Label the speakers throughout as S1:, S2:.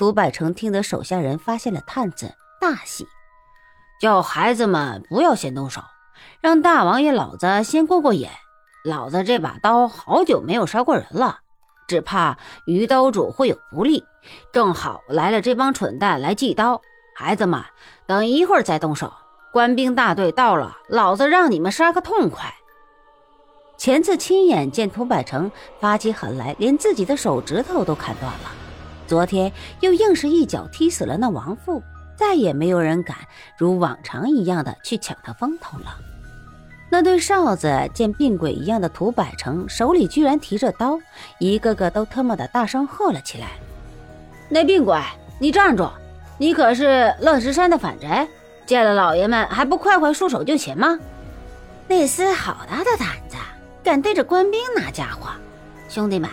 S1: 涂百成听得手下人发现了探子，大喜，
S2: 叫孩子们不要先动手，让大王爷老子先过过瘾。老子这把刀好久没有杀过人了，只怕于刀主会有不利。正好来了这帮蠢蛋来祭刀，孩子们等一会儿再动手。官兵大队到了，老子让你们杀个痛快。
S1: 前次亲眼见涂百成发起狠来，连自己的手指头都砍断了。昨天又硬是一脚踢死了那王父，再也没有人敢如往常一样的去抢他风头了。那对哨子见病鬼一样的涂百成手里居然提着刀，一个个都特么的大声喝了起来：“
S2: 那病鬼，你站住！你可是乐石山的反贼，见了老爷们还不快快束手就擒吗？
S3: 那厮好大的胆子！”敢对着官兵拿家伙，兄弟们，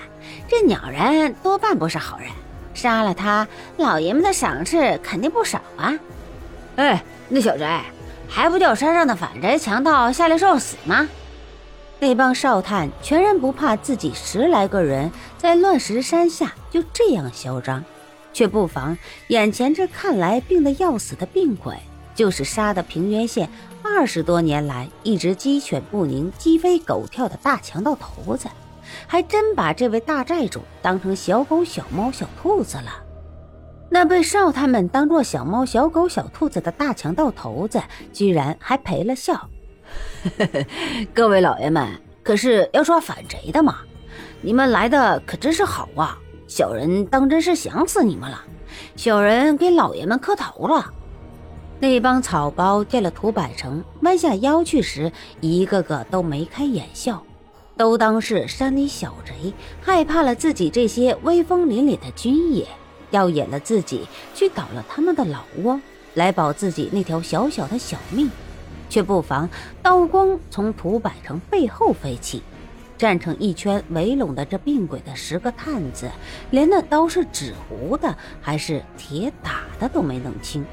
S3: 这鸟人多半不是好人，杀了他，老爷们的赏赐肯定不少啊！
S2: 哎，那小贼还不叫山上的反贼强盗下来受死吗？
S1: 那帮哨探全然不怕自己十来个人在乱石山下就这样嚣张，却不防眼前这看来病得要死的病鬼，就是杀的平原县。二十多年来一直鸡犬不宁、鸡飞狗跳的大强盗头子，还真把这位大寨主当成小狗、小猫、小兔子了。那被少他们当做小猫、小狗、小兔子的大强盗头子，居然还赔了笑。
S2: 各位老爷们，可是要抓反贼的嘛？你们来的可真是好啊！小人当真是想死你们了，小人给老爷们磕头了。
S1: 那帮草包见了涂百成弯下腰去时，一个个都眉开眼笑，都当是山里小贼害怕了自己这些威风凛凛的军爷，要演了自己去捣了他们的老窝，来保自己那条小小的小命。却不妨刀光从涂百成背后飞起，站成一圈围拢的这病鬼的十个探子，连那刀是纸糊的还是铁打的都没弄清。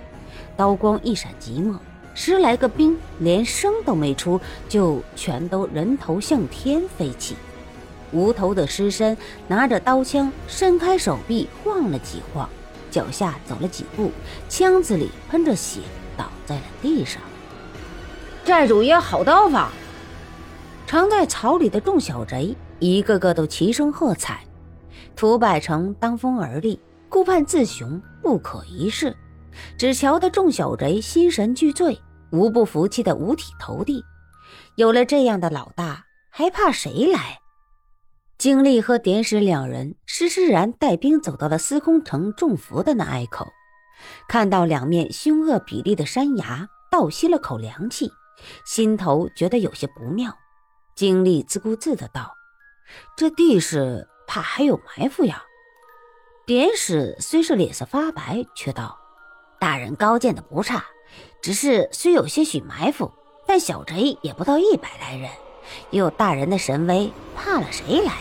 S1: 刀光一闪即没，十来个兵连声都没出，就全都人头向天飞起。无头的尸身拿着刀枪，伸开手臂晃了几晃，脚下走了几步，枪子里喷着血，倒在了地上。
S2: 寨主爷好刀法！
S1: 藏在草里的众小贼一个个都齐声喝彩。涂百成当风而立，顾盼自雄，不可一世。只瞧得众小贼心神俱醉，无不服气的五体投地。有了这样的老大，还怕谁来？经历和典史两人施施然带兵走到了司空城中伏的那隘口，看到两面凶恶比例的山崖，倒吸了口凉气，心头觉得有些不妙。经历自顾自的道：“这地势怕还有埋伏呀。”典史虽是脸色发白，却道。大人高见的不差，只是虽有些许埋伏，但小贼也不到一百来人，有大人的神威，怕了谁来？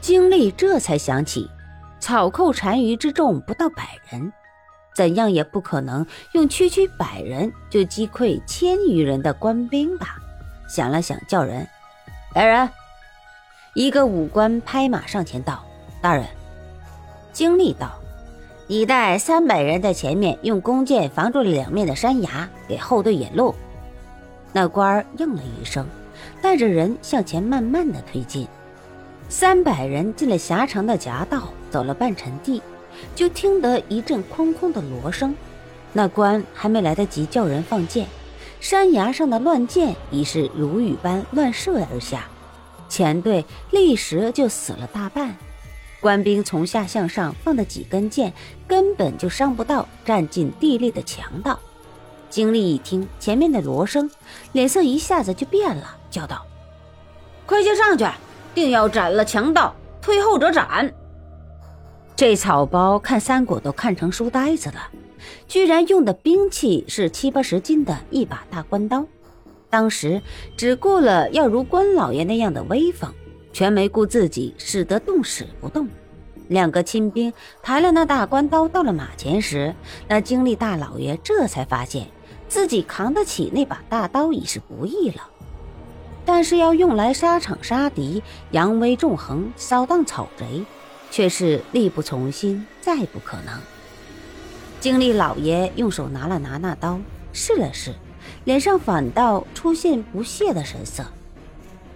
S1: 经历这才想起，草寇单于之众不到百人，怎样也不可能用区区百人就击溃千余人的官兵吧？想了想，叫人来人。一个武官拍马上前道：“大人。”经历道。你带三百人在前面，用弓箭防住了两面的山崖，给后队引路。那官儿应了一声，带着人向前慢慢的推进。三百人进了狭长的夹道，走了半程地，就听得一阵空空的锣声。那官还没来得及叫人放箭，山崖上的乱箭已是如雨般乱射而下，前队立时就死了大半。官兵从下向上放的几根箭，根本就伤不到占尽地利的强盗。经历一听前面的锣声，脸色一下子就变了，叫道：“
S2: 快些上去，定要斩了强盗，退后者斩！”
S1: 这草包看三国都看成书呆子了，居然用的兵器是七八十斤的一把大关刀，当时只顾了要如关老爷那样的威风。全没顾自己使得动使不动，两个亲兵抬了那大关刀到了马前时，那经历大老爷这才发现自己扛得起那把大刀已是不易了，但是要用来沙场杀敌、扬威纵横、扫荡草贼，却是力不从心，再不可能。经历老爷用手拿了拿那刀，试了试，脸上反倒出现不屑的神色。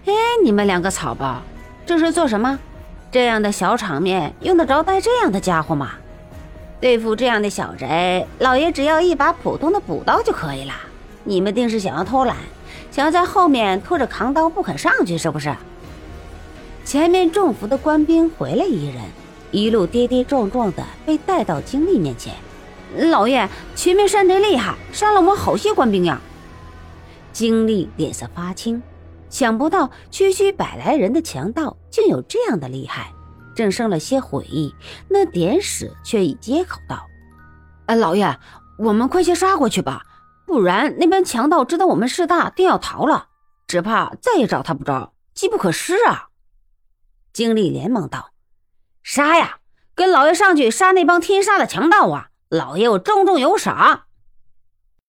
S2: 哎，你们两个草包，这是做什么？这样的小场面用得着带这样的家伙吗？对付这样的小贼，老爷只要一把普通的补刀就可以了。你们定是想要偷懒，想要在后面拖着扛刀不肯上去，是不是？
S1: 前面中伏的官兵回来一人，一路跌跌撞撞的被带到经历面前。
S2: 老爷，前面山贼厉害，杀了我们好些官兵呀！
S1: 经历脸色发青，想不到区区百来人的强盗竟有这样的厉害，正生了些悔意，那典史却已接口道：“
S2: 哎，老爷，我们快些杀过去吧，不然那边强盗知道我们势大，定要逃了，只怕再也找他不着，机不可失啊！”
S1: 经理连忙道：“
S2: 杀呀，跟老爷上去杀那帮天杀的强盗啊！”老爷，我重重有赏。